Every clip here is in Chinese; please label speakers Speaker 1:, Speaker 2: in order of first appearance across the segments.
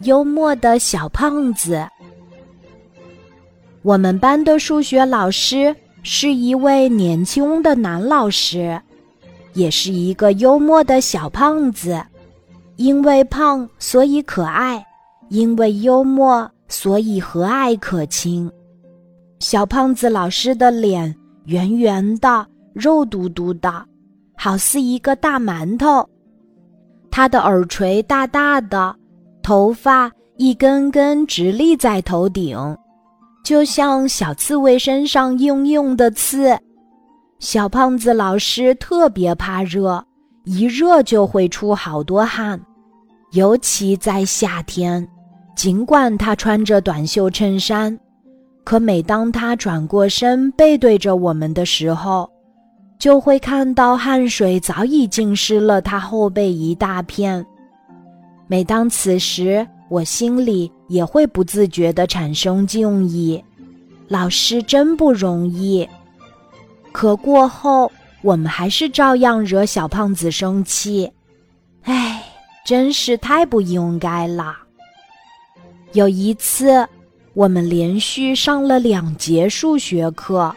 Speaker 1: 幽默的小胖子。我们班的数学老师是一位年轻的男老师，也是一个幽默的小胖子。因为胖，所以可爱；因为幽默，所以和蔼可亲。小胖子老师的脸圆圆的、肉嘟嘟的，好似一个大馒头。他的耳垂大大的，头发一根根直立在头顶，就像小刺猬身上硬硬的刺。小胖子老师特别怕热，一热就会出好多汗。尤其在夏天，尽管他穿着短袖衬衫，可每当他转过身背对着我们的时候，就会看到汗水早已浸湿了他后背一大片。每当此时，我心里也会不自觉地产生敬意。老师真不容易。可过后，我们还是照样惹小胖子生气。唉。真是太不应该了。有一次，我们连续上了两节数学课，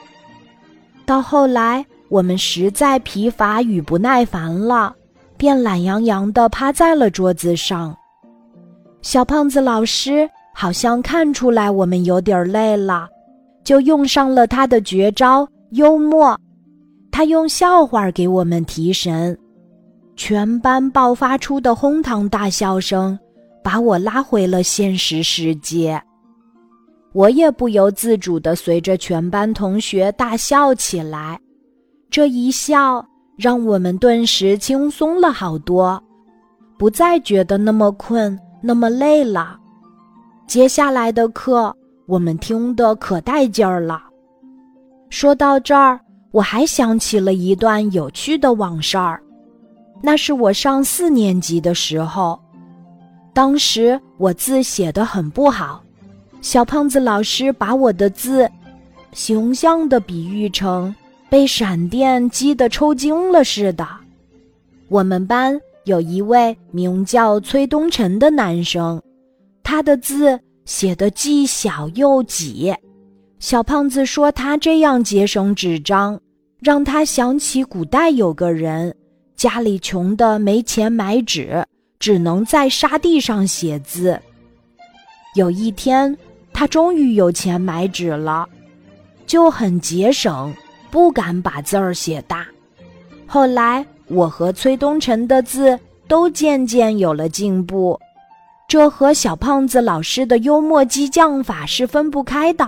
Speaker 1: 到后来我们实在疲乏与不耐烦了，便懒洋洋地趴在了桌子上。小胖子老师好像看出来我们有点累了，就用上了他的绝招——幽默。他用笑话给我们提神。全班爆发出的哄堂大笑声，把我拉回了现实世界。我也不由自主地随着全班同学大笑起来。这一笑，让我们顿时轻松了好多，不再觉得那么困、那么累了。接下来的课，我们听得可带劲儿了。说到这儿，我还想起了一段有趣的往事儿。那是我上四年级的时候，当时我字写得很不好，小胖子老师把我的字，形象地比喻成被闪电击得抽筋了似的。我们班有一位名叫崔东辰的男生，他的字写得既小又挤，小胖子说他这样节省纸张，让他想起古代有个人。家里穷的没钱买纸，只能在沙地上写字。有一天，他终于有钱买纸了，就很节省，不敢把字儿写大。后来，我和崔东辰的字都渐渐有了进步，这和小胖子老师的幽默激将法是分不开的。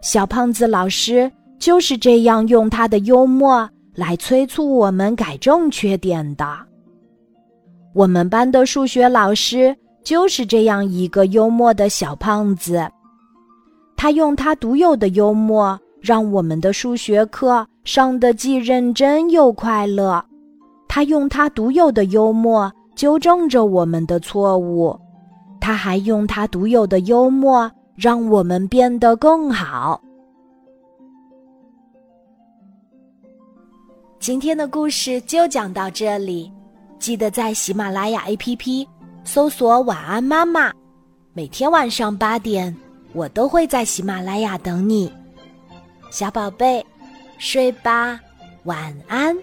Speaker 1: 小胖子老师就是这样用他的幽默。来催促我们改正缺点的。我们班的数学老师就是这样一个幽默的小胖子，他用他独有的幽默，让我们的数学课上得既认真又快乐。他用他独有的幽默纠正着我们的错误，他还用他独有的幽默让我们变得更好。今天的故事就讲到这里，记得在喜马拉雅 APP 搜索“晚安妈妈”，每天晚上八点，我都会在喜马拉雅等你，小宝贝，睡吧，晚安。